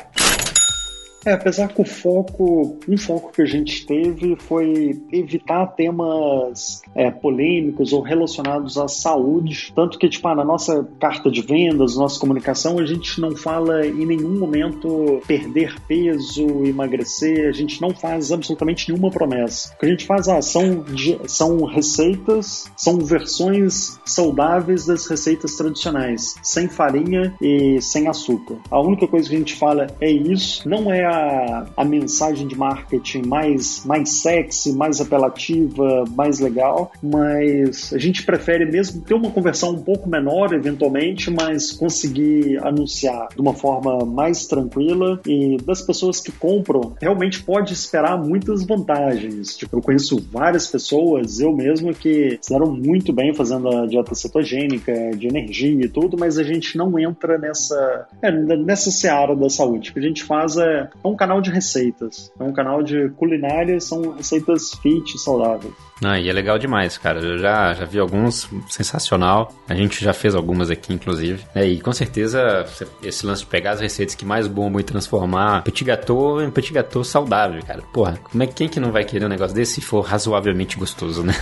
É, apesar que o foco, um foco que a gente teve foi evitar temas é, polêmicos ou relacionados à saúde. Tanto que, tipo, ah, na nossa carta de vendas, nossa comunicação, a gente não fala em nenhum momento perder peso, emagrecer, a gente não faz absolutamente nenhuma promessa. O que a gente faz ah, são, são receitas, são versões saudáveis das receitas tradicionais, sem farinha e sem açúcar. A única coisa que a gente fala é isso, não é a a, mensagem de marketing mais, mais sexy, mais apelativa, mais legal, mas a gente prefere mesmo ter uma conversão um pouco menor, eventualmente, mas conseguir anunciar de uma forma mais tranquila e das pessoas que compram, realmente pode esperar muitas vantagens. Tipo, eu conheço várias pessoas, eu mesmo, que fizeram muito bem fazendo a dieta cetogênica, de energia e tudo, mas a gente não entra nessa, é, nessa seara da saúde. O que a gente faz é é um canal de receitas, é um canal de culinária, são receitas fit, saudáveis. Ah, e é legal demais, cara. Eu já, já vi alguns, sensacional. A gente já fez algumas aqui, inclusive. É, e com certeza, esse lance de pegar as receitas que mais bombam e transformar petit gâteau em petit gâteau saudável, cara. Porra, como é, quem que não vai querer um negócio desse se for razoavelmente gostoso, né?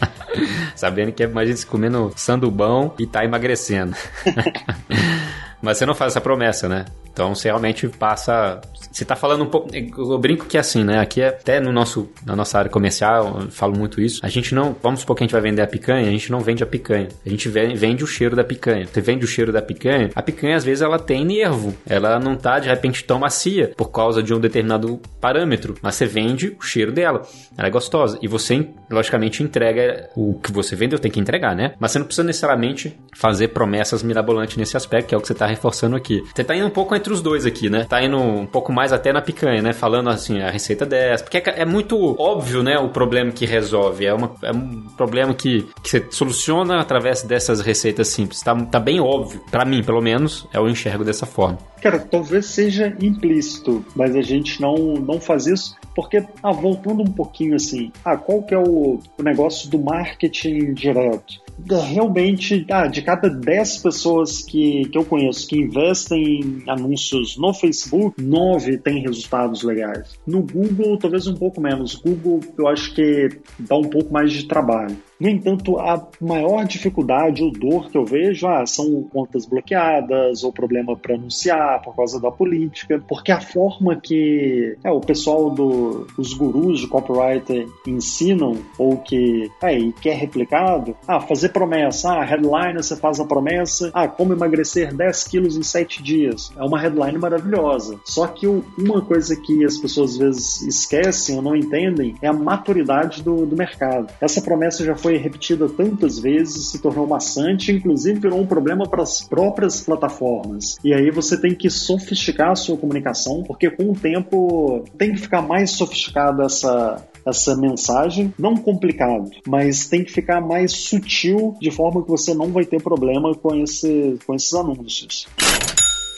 [LAUGHS] Sabendo que é mais gente comendo sandubão e tá emagrecendo. [LAUGHS] Mas você não faz essa promessa, né? Então você realmente passa. Você tá falando um pouco. Eu brinco que é assim, né? Aqui é até no nosso, na nossa área comercial, eu falo muito isso. A gente não. Vamos supor que a gente vai vender a picanha, a gente não vende a picanha. A gente vende o cheiro da picanha. Você vende o cheiro da picanha, a picanha às vezes ela tem nervo. Ela não tá de repente tão macia por causa de um determinado parâmetro. Mas você vende o cheiro dela. Ela é gostosa. E você, logicamente, entrega o que você vendeu, tem que entregar, né? Mas você não precisa necessariamente fazer promessas mirabolantes nesse aspecto, que é o que você tá reforçando aqui. Você tá indo um pouco entre os dois aqui, né? Tá indo um pouco mais até na picanha, né? Falando assim, a receita dessa. Porque é, é muito óbvio, né? O problema que resolve. É, uma, é um problema que, que você soluciona através dessas receitas simples. Tá, tá bem óbvio. para mim, pelo menos, eu enxergo dessa forma. Cara, talvez seja implícito, mas a gente não, não faz isso porque, ah, voltando um pouquinho assim, ah, qual que é o, o negócio do marketing direto? Realmente, ah, de cada 10 pessoas que, que eu conheço que investem em anúncios no Facebook, 9 têm resultados legais. No Google, talvez um pouco menos. Google, eu acho que dá um pouco mais de trabalho. No entanto, a maior dificuldade ou dor que eu vejo ah, são contas bloqueadas ou problema para anunciar por causa da política, porque a forma que é, o pessoal do, os gurus de copywriter ensinam ou que é, e quer replicado, ah, fazer promessa, ah, headline você faz a promessa, ah, como emagrecer 10 quilos em 7 dias. É uma headline maravilhosa. Só que uma coisa que as pessoas às vezes esquecem ou não entendem é a maturidade do, do mercado. Essa promessa já foi foi repetida tantas vezes, se tornou maçante, inclusive virou um problema para as próprias plataformas. E aí você tem que sofisticar a sua comunicação, porque com o tempo tem que ficar mais sofisticada essa, essa mensagem, não complicado, mas tem que ficar mais sutil de forma que você não vai ter problema com, esse, com esses anúncios.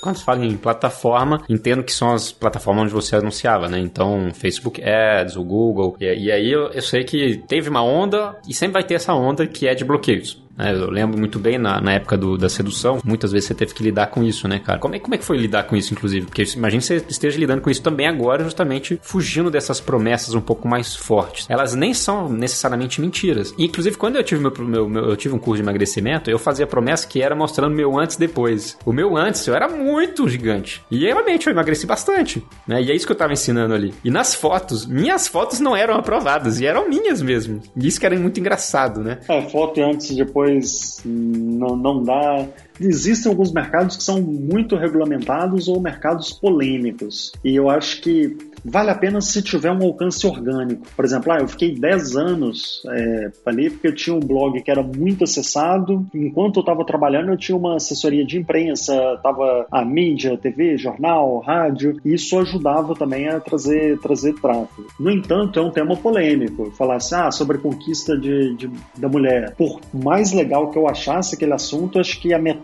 Quando se fala em plataforma, entendo que são as plataformas onde você anunciava, né? Então, Facebook Ads, o Google. E, e aí eu, eu, sei que teve uma onda e sempre vai ter essa onda que é de bloqueios. Né? Eu lembro muito bem na, na época do, da sedução, muitas vezes você teve que lidar com isso, né, cara? Como é, como é que foi lidar com isso, inclusive? Porque imagina que você esteja lidando com isso também agora, justamente fugindo dessas promessas um pouco mais fortes. Elas nem são necessariamente mentiras. E, inclusive, quando eu tive meu, meu, meu, eu tive um curso de emagrecimento, eu fazia promessa que era mostrando meu antes depois. O meu antes, eu era muito gigante. E realmente eu emagreci bastante. Né? E é isso que eu tava ensinando ali. E nas fotos, minhas fotos não eram aprovadas, e eram minhas mesmo. E isso que era muito engraçado, né? É, foto antes e depois não, não dá existem alguns mercados que são muito regulamentados ou mercados polêmicos. E eu acho que vale a pena se tiver um alcance orgânico. Por exemplo, ah, eu fiquei 10 anos é, ali porque eu tinha um blog que era muito acessado. Enquanto eu estava trabalhando, eu tinha uma assessoria de imprensa, estava a mídia, TV, jornal, rádio, e isso ajudava também a trazer, trazer tráfego. No entanto, é um tema polêmico. Falar assim, ah, sobre a conquista de, de, da mulher. Por mais legal que eu achasse aquele assunto, acho que a metade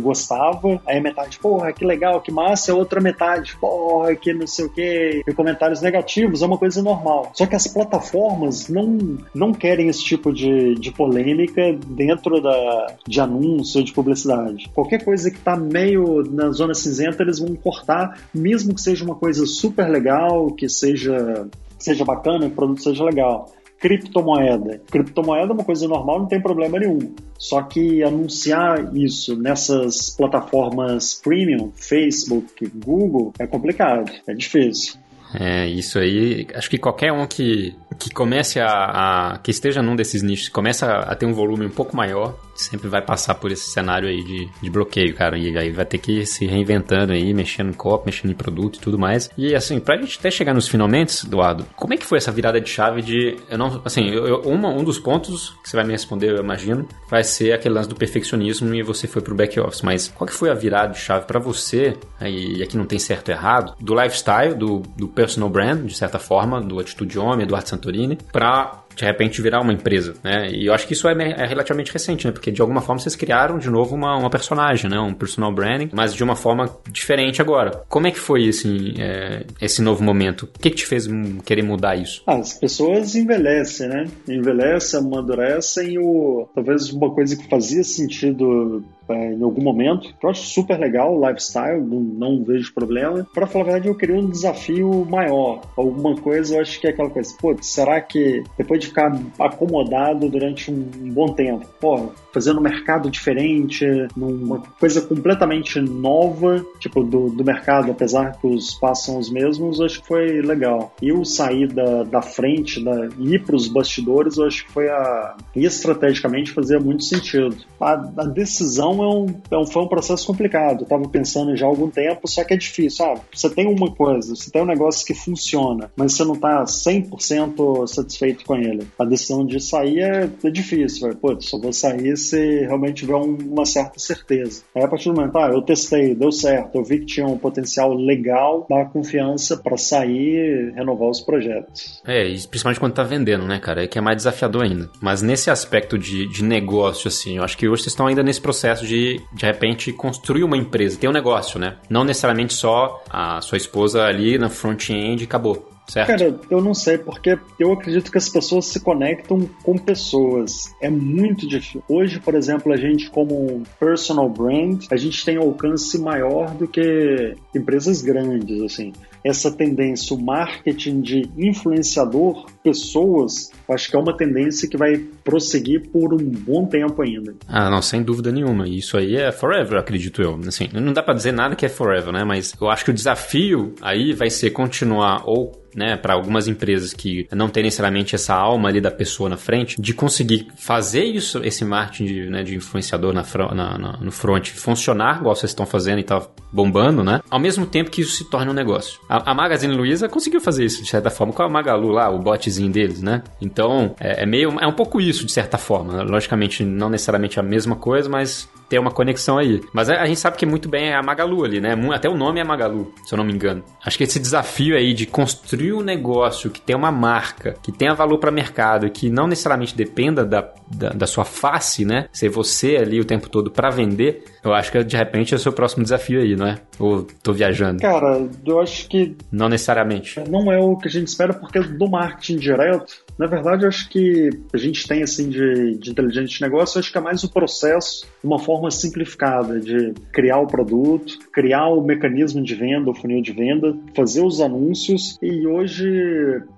gostava, aí a metade, porra, que legal, que massa, a outra metade, porra, que não sei o que, comentários negativos, é uma coisa normal. Só que as plataformas não, não querem esse tipo de, de polêmica dentro da, de anúncio, de publicidade. Qualquer coisa que está meio na zona cinzenta, eles vão cortar, mesmo que seja uma coisa super legal, que seja, seja bacana, o produto seja legal criptomoeda. Criptomoeda é uma coisa normal, não tem problema nenhum. Só que anunciar isso nessas plataformas premium, Facebook, Google, é complicado, é difícil. É, isso aí, acho que qualquer um que, que comece a, a que esteja num desses nichos, comece a, a ter um volume um pouco maior, sempre vai passar por esse cenário aí de, de bloqueio, cara. E aí vai ter que ir se reinventando aí, mexendo em copo, mexendo em produto e tudo mais. E assim, pra gente até chegar nos finalmente, Eduardo, como é que foi essa virada de chave de. Eu não. Assim, eu, eu, uma, um dos pontos que você vai me responder, eu imagino, vai ser aquele lance do perfeccionismo e você foi pro back office. Mas qual que foi a virada de chave para você, e aqui não tem certo ou errado, do lifestyle, do, do personal brand, de certa forma, do Atitude Homem, Eduardo Santorini, pra de repente virar uma empresa, né? E eu acho que isso é, é, relativamente recente, né? Porque de alguma forma vocês criaram de novo uma, uma personagem, né? Um personal branding, mas de uma forma diferente agora. Como é que foi assim, é, esse novo momento? O que, que te fez querer mudar isso? Ah, as pessoas envelhecem, né? Envelhecem, amadurecem. O... Talvez uma coisa que fazia sentido é, em algum momento. Eu acho super legal o lifestyle, não, não vejo problema. Para falar a verdade, eu queria um desafio maior. Alguma coisa, eu acho que é aquela coisa, putz, será que depois de ficar acomodado durante um, bom tempo, pô, fazendo um mercado diferente, numa coisa completamente nova, tipo, do, do mercado, apesar que os passos são os mesmos, acho que foi legal. Eu sair da, da frente, da, ir para os bastidores, eu acho que foi a. estrategicamente fazia muito sentido. A, a decisão é um, é um, foi um processo complicado. Eu estava pensando já há algum tempo, só que é difícil. Ah, você tem uma coisa, você tem um negócio que funciona, mas você não está 100% satisfeito com ele. A decisão de sair é, é difícil. Pô, só vou sair se realmente tiver um, uma certa certeza. Aí a partir do momento, ah, eu testei, deu certo, eu vi que tinha um potencial legal, dá confiança para sair e renovar os projetos. É, e principalmente quando tá vendendo, né, cara? É que é mais desafiador ainda. Mas nesse aspecto de, de negócio, assim, eu acho que hoje vocês estão ainda nesse processo de, de repente, construir uma empresa, ter um negócio, né? Não necessariamente só a sua esposa ali na front-end e acabou. Certo. Cara, eu não sei, porque eu acredito que as pessoas se conectam com pessoas. É muito difícil. Hoje, por exemplo, a gente, como personal brand, a gente tem alcance maior do que empresas grandes, assim essa tendência, o marketing de influenciador, pessoas, acho que é uma tendência que vai prosseguir por um bom tempo ainda. Ah, não, sem dúvida nenhuma. Isso aí é forever, acredito eu. Assim, não dá para dizer nada que é forever, né? Mas eu acho que o desafio aí vai ser continuar ou né, para algumas empresas que não tem necessariamente essa alma ali da pessoa na frente, de conseguir fazer isso, esse marketing de, né, de influenciador na, na, na, no front funcionar, igual vocês estão fazendo e tá bombando, né? Ao mesmo tempo que isso se torne um negócio. A, a Magazine Luiza conseguiu fazer isso, de certa forma, com a Magalu lá, o botzinho deles, né? Então, é, é meio, é um pouco isso, de certa forma. Logicamente, não necessariamente a mesma coisa, mas ter uma conexão aí. Mas a, gente sabe que muito bem é a Magalu ali, né? Até o nome é Magalu, se eu não me engano. Acho que esse desafio aí de construir um negócio que tenha uma marca, que tenha valor para mercado, que não necessariamente dependa da, da, da, sua face, né? Ser você ali o tempo todo para vender, Eu acho que de repente é o seu próximo desafio aí, não é? Ou tô viajando? Cara, eu acho que. Não necessariamente. Não é o que a gente espera, porque do marketing direto, na verdade, eu acho que a gente tem, assim, de, de inteligente negócio, eu acho que é mais o processo, de uma forma simplificada, de criar o produto, criar o mecanismo de venda, o funil de venda, fazer os anúncios. E hoje,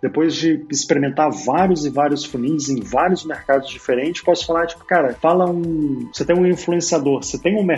depois de experimentar vários e vários funis em vários mercados diferentes, posso falar, tipo, cara, fala um. Você tem um influenciador, você tem um mercado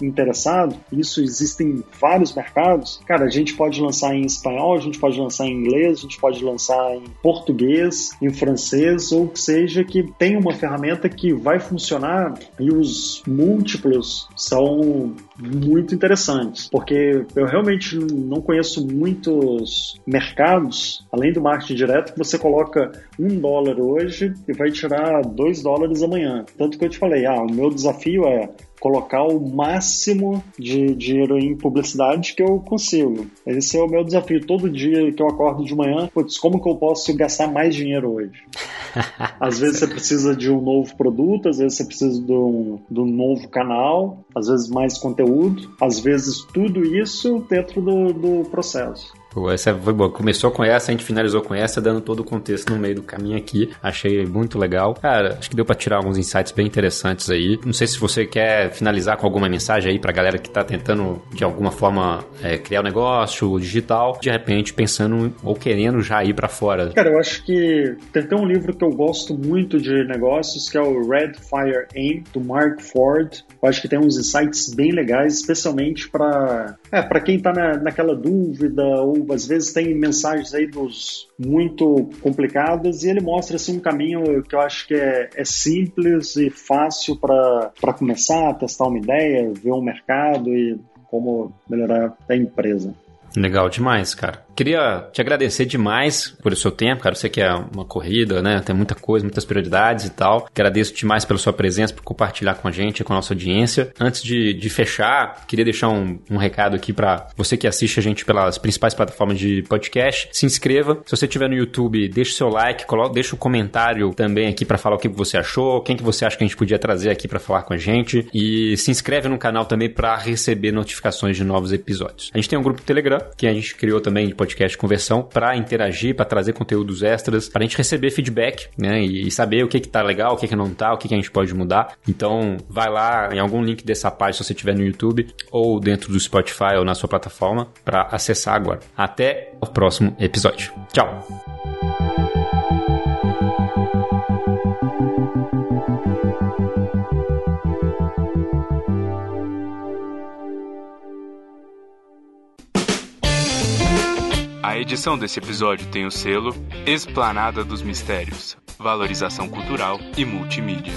interessado, isso existe em vários mercados, cara, a gente pode lançar em espanhol, a gente pode lançar em inglês, a gente pode lançar em português, em francês, ou que seja, que tem uma ferramenta que vai funcionar e os múltiplos são muito interessantes, porque eu realmente não conheço muitos mercados, além do marketing direto, que você coloca um dólar hoje e vai tirar dois dólares amanhã. Tanto que eu te falei, ah, o meu desafio é colocar o máximo de dinheiro em publicidade que eu consigo. Esse é o meu desafio. Todo dia que eu acordo de manhã, putz, como que eu posso gastar mais dinheiro hoje? [LAUGHS] às vezes você precisa de um novo produto, às vezes você precisa de um, de um novo canal, às vezes mais conteúdo, às vezes tudo isso dentro do, do processo. Pô, essa foi boa. Começou com essa, a gente finalizou com essa, dando todo o contexto no meio do caminho aqui. Achei muito legal. Cara, acho que deu para tirar alguns insights bem interessantes aí. Não sei se você quer finalizar com alguma mensagem aí pra galera que tá tentando, de alguma forma, é, criar um negócio digital, de repente pensando ou querendo já ir para fora. Cara, eu acho que tem até um livro que eu gosto muito de negócios, que é o Red Fire Aim, do Mark Ford. Eu acho que tem uns insights bem legais, especialmente para é, para quem tá na, naquela dúvida ou às vezes tem mensagens aí dos muito complicadas e ele mostra assim, um caminho que eu acho que é, é simples e fácil para começar, testar uma ideia, ver um mercado e como melhorar a empresa. Legal demais, cara. Queria te agradecer demais por o seu tempo, cara. Eu sei que é uma corrida, né? Tem muita coisa, muitas prioridades e tal. Agradeço demais pela sua presença, por compartilhar com a gente, com a nossa audiência. Antes de, de fechar, queria deixar um, um recado aqui para você que assiste a gente pelas principais plataformas de podcast. Se inscreva. Se você estiver no YouTube, deixe seu like, coloque, deixa um comentário também aqui para falar o que você achou, quem que você acha que a gente podia trazer aqui para falar com a gente. E se inscreve no canal também para receber notificações de novos episódios. A gente tem um grupo Telegram que a gente criou também de podcast conversão para interagir, para trazer conteúdos extras, para a gente receber feedback, né? E, saber o que que tá legal, o que que não tá, o que que a gente pode mudar. Então, vai lá em algum link dessa página se você estiver no YouTube ou dentro do Spotify ou na sua plataforma para acessar agora. Até o próximo episódio. Tchau. A edição desse episódio tem o selo Esplanada dos Mistérios, Valorização Cultural e Multimídia.